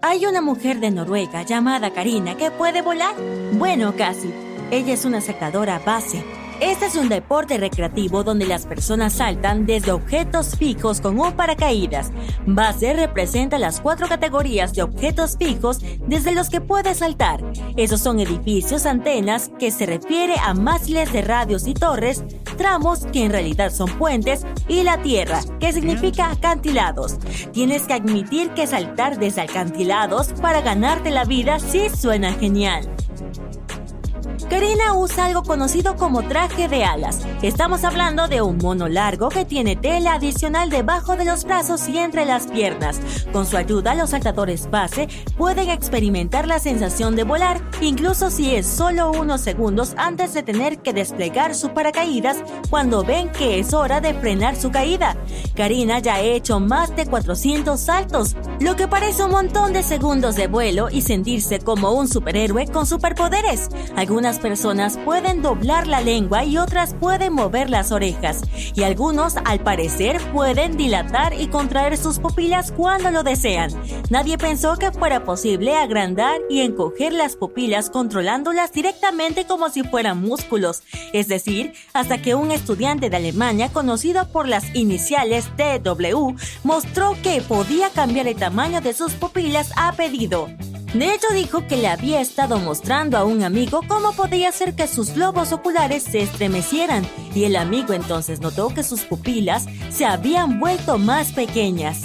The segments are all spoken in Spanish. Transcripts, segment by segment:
Hay una mujer de Noruega llamada Karina que puede volar. Bueno, casi. Ella es una saltadora base. Este es un deporte recreativo donde las personas saltan desde objetos fijos con un paracaídas. Base representa las cuatro categorías de objetos fijos desde los que puedes saltar. Esos son edificios, antenas, que se refiere a mástiles de radios y torres, tramos, que en realidad son puentes, y la tierra, que significa acantilados. Tienes que admitir que saltar desde acantilados para ganarte la vida sí suena genial. Karina usa algo conocido como traje de alas. Estamos hablando de un mono largo que tiene tela adicional debajo de los brazos y entre las piernas. Con su ayuda, los saltadores base pueden experimentar la sensación de volar, incluso si es solo unos segundos antes de tener que desplegar su paracaídas cuando ven que es hora de frenar su caída. Karina ya ha hecho más de 400 saltos, lo que parece un montón de segundos de vuelo y sentirse como un superhéroe con superpoderes. Algunas personas pueden doblar la lengua y otras pueden mover las orejas. Y algunos, al parecer, pueden dilatar y contraer sus pupilas cuando lo desean. Nadie pensó que fuera posible agrandar y encoger las pupilas controlándolas directamente como si fueran músculos. Es decir, hasta que un estudiante de Alemania conocido por las iniciales TW mostró que podía cambiar el tamaño de sus pupilas a pedido. De dijo que le había estado mostrando a un amigo cómo podía hacer que sus globos oculares se estremecieran, y el amigo entonces notó que sus pupilas se habían vuelto más pequeñas.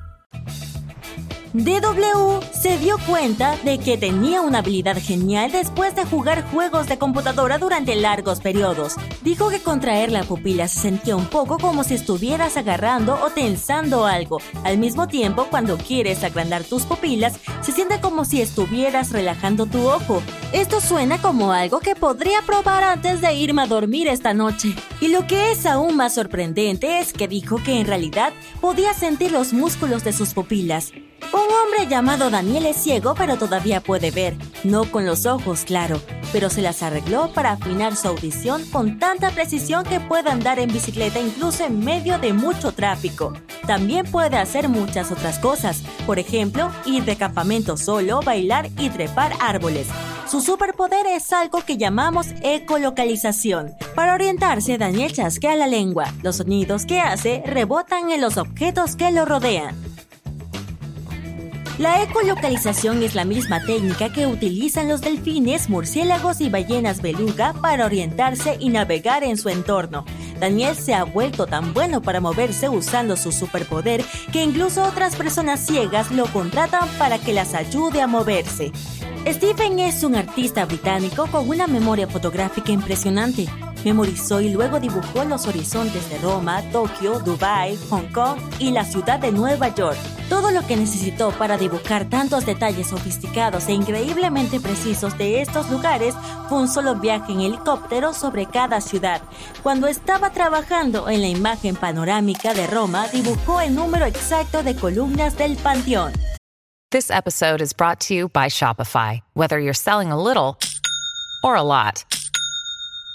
DW se dio cuenta de que tenía una habilidad genial después de jugar juegos de computadora durante largos periodos. Dijo que contraer la pupila se sentía un poco como si estuvieras agarrando o tensando algo. Al mismo tiempo, cuando quieres agrandar tus pupilas, se siente como si estuvieras relajando tu ojo. Esto suena como algo que podría probar antes de irme a dormir esta noche. Y lo que es aún más sorprendente es que dijo que en realidad podía sentir los músculos de sus pupilas. Un hombre llamado Daniel es ciego pero todavía puede ver, no con los ojos, claro, pero se las arregló para afinar su audición con tanta precisión que puede andar en bicicleta incluso en medio de mucho tráfico. También puede hacer muchas otras cosas, por ejemplo, ir de campamento solo, bailar y trepar árboles. Su superpoder es algo que llamamos ecolocalización. Para orientarse, Daniel chasquea la lengua. Los sonidos que hace rebotan en los objetos que lo rodean. La ecolocalización es la misma técnica que utilizan los delfines, murciélagos y ballenas beluga para orientarse y navegar en su entorno. Daniel se ha vuelto tan bueno para moverse usando su superpoder que incluso otras personas ciegas lo contratan para que las ayude a moverse. Stephen es un artista británico con una memoria fotográfica impresionante. Memorizó y luego dibujó los horizontes de Roma, Tokio, Dubai, Hong Kong y la ciudad de Nueva York. Todo lo que necesitó para dibujar tantos detalles sofisticados e increíblemente precisos de estos lugares fue un solo viaje en helicóptero sobre cada ciudad. Cuando estaba trabajando en la imagen panorámica de Roma, dibujó el número exacto de columnas del panteón. This episode is brought to you by Shopify. Whether you're selling a little or a lot.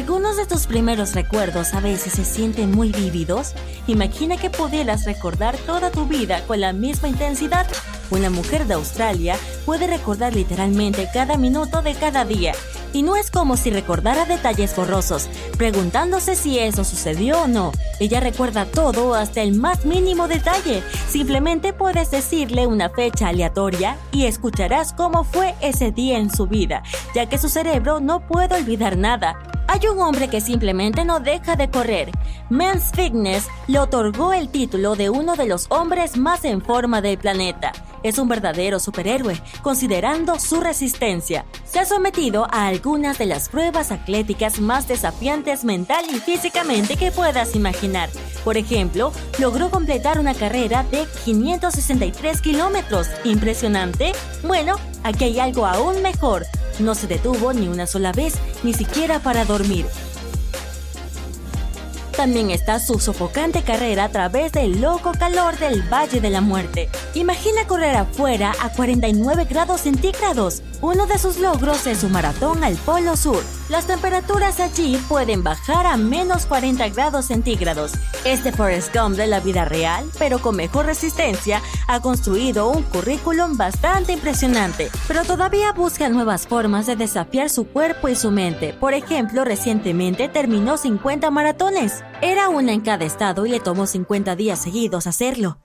Algunos de tus primeros recuerdos a veces se sienten muy vívidos. Imagina que pudieras recordar toda tu vida con la misma intensidad. Una mujer de Australia puede recordar literalmente cada minuto de cada día. Y no es como si recordara detalles borrosos, preguntándose si eso sucedió o no. Ella recuerda todo hasta el más mínimo detalle. Simplemente puedes decirle una fecha aleatoria y escucharás cómo fue ese día en su vida, ya que su cerebro no puede olvidar nada. Hay un hombre que simplemente no deja de correr. Men's Fitness le otorgó el título de uno de los hombres más en forma del planeta. Es un verdadero superhéroe, considerando su resistencia. Se ha sometido a algunas de las pruebas atléticas más desafiantes mental y físicamente que puedas imaginar. Por ejemplo, logró completar una carrera de 563 kilómetros. ¿Impresionante? Bueno, aquí hay algo aún mejor. No se detuvo ni una sola vez, ni siquiera para dormir. También está su sofocante carrera a través del loco calor del Valle de la Muerte. Imagina correr afuera a 49 grados centígrados. Uno de sus logros es su maratón al Polo Sur. Las temperaturas allí pueden bajar a menos 40 grados centígrados. Este Forrest Gump de la vida real, pero con mejor resistencia, ha construido un currículum bastante impresionante, pero todavía busca nuevas formas de desafiar su cuerpo y su mente. Por ejemplo, recientemente terminó 50 maratones. Era una en cada estado y le tomó 50 días seguidos hacerlo.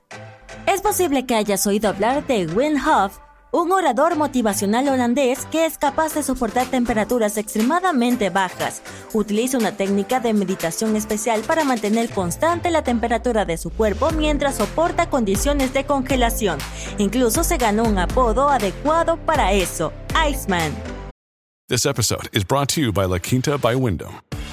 Es posible que hayas oído hablar de Wim Hof, un orador motivacional holandés que es capaz de soportar temperaturas extremadamente bajas. Utiliza una técnica de meditación especial para mantener constante la temperatura de su cuerpo mientras soporta condiciones de congelación. Incluso se ganó un apodo adecuado para eso, Iceman. This episode is brought to you by La Quinta by Wyndham.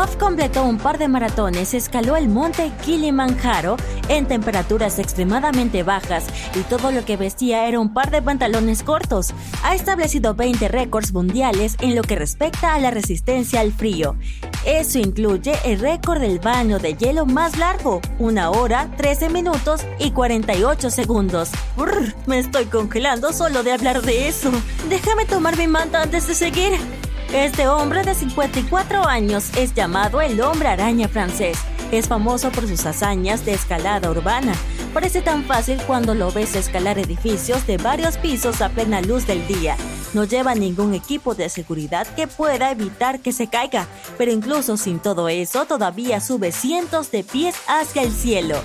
Hoff completó un par de maratones, escaló el monte Kilimanjaro en temperaturas extremadamente bajas y todo lo que vestía era un par de pantalones cortos. Ha establecido 20 récords mundiales en lo que respecta a la resistencia al frío. Eso incluye el récord del baño de hielo más largo, una hora, 13 minutos y 48 segundos. Brr, me estoy congelando solo de hablar de eso. Déjame tomar mi manta antes de seguir. Este hombre de 54 años es llamado el hombre araña francés. Es famoso por sus hazañas de escalada urbana. Parece tan fácil cuando lo ves escalar edificios de varios pisos a plena luz del día. No lleva ningún equipo de seguridad que pueda evitar que se caiga, pero incluso sin todo eso todavía sube cientos de pies hacia el cielo.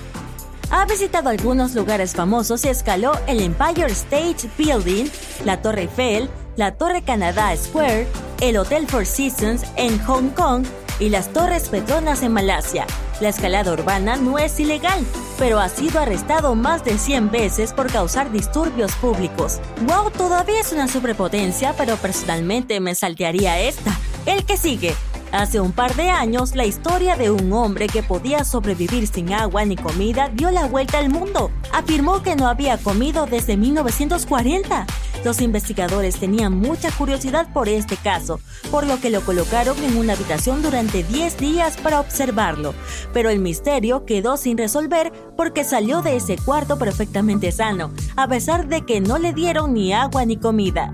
Ha visitado algunos lugares famosos y escaló el Empire State Building, la Torre Eiffel, la Torre Canada Square, el Hotel Four Seasons en Hong Kong y las Torres Petronas en Malasia. La escalada urbana no es ilegal, pero ha sido arrestado más de 100 veces por causar disturbios públicos. Wow, todavía es una sobrepotencia, pero personalmente me saltearía esta. El que sigue. Hace un par de años, la historia de un hombre que podía sobrevivir sin agua ni comida dio la vuelta al mundo. Afirmó que no había comido desde 1940. Los investigadores tenían mucha curiosidad por este caso, por lo que lo colocaron en una habitación durante 10 días para observarlo. Pero el misterio quedó sin resolver porque salió de ese cuarto perfectamente sano, a pesar de que no le dieron ni agua ni comida.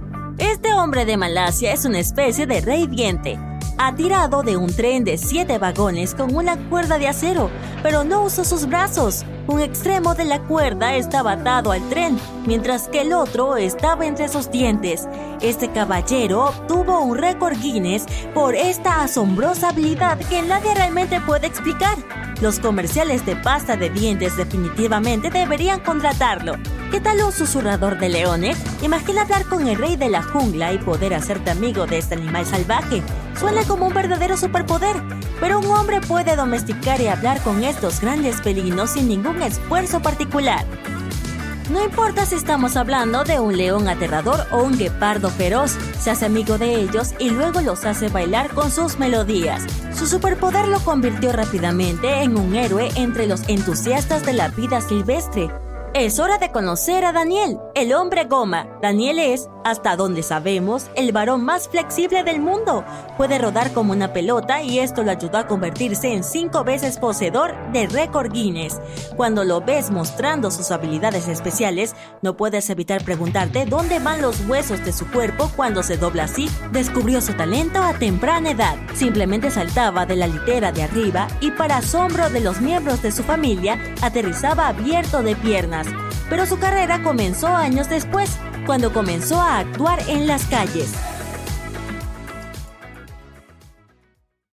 Este hombre de Malasia es una especie de rey diente. Ha tirado de un tren de siete vagones con una cuerda de acero, pero no usó sus brazos. Un extremo de la cuerda estaba atado al tren, mientras que el otro estaba entre sus dientes. Este caballero obtuvo un récord Guinness por esta asombrosa habilidad que nadie realmente puede explicar. Los comerciales de pasta de dientes definitivamente deberían contratarlo. ¿Qué tal un susurrador de leones? Imagina hablar con el rey de la jungla y poder hacerte amigo de este animal salvaje. Suena como un verdadero superpoder, pero un hombre puede domesticar y hablar con estos grandes felinos sin ningún esfuerzo particular. No importa si estamos hablando de un león aterrador o un guepardo feroz, se hace amigo de ellos y luego los hace bailar con sus melodías. Su superpoder lo convirtió rápidamente en un héroe entre los entusiastas de la vida silvestre. Es hora de conocer a Daniel, el hombre goma. Daniel es, hasta donde sabemos, el varón más flexible del mundo. Puede rodar como una pelota y esto lo ayudó a convertirse en cinco veces poseedor de récord Guinness. Cuando lo ves mostrando sus habilidades especiales, no puedes evitar preguntarte dónde van los huesos de su cuerpo cuando se dobla así. Descubrió su talento a temprana edad. Simplemente saltaba de la litera de arriba y para asombro de los miembros de su familia, aterrizaba abierto de piernas pero su carrera comenzó años después, cuando comenzó a actuar en las calles.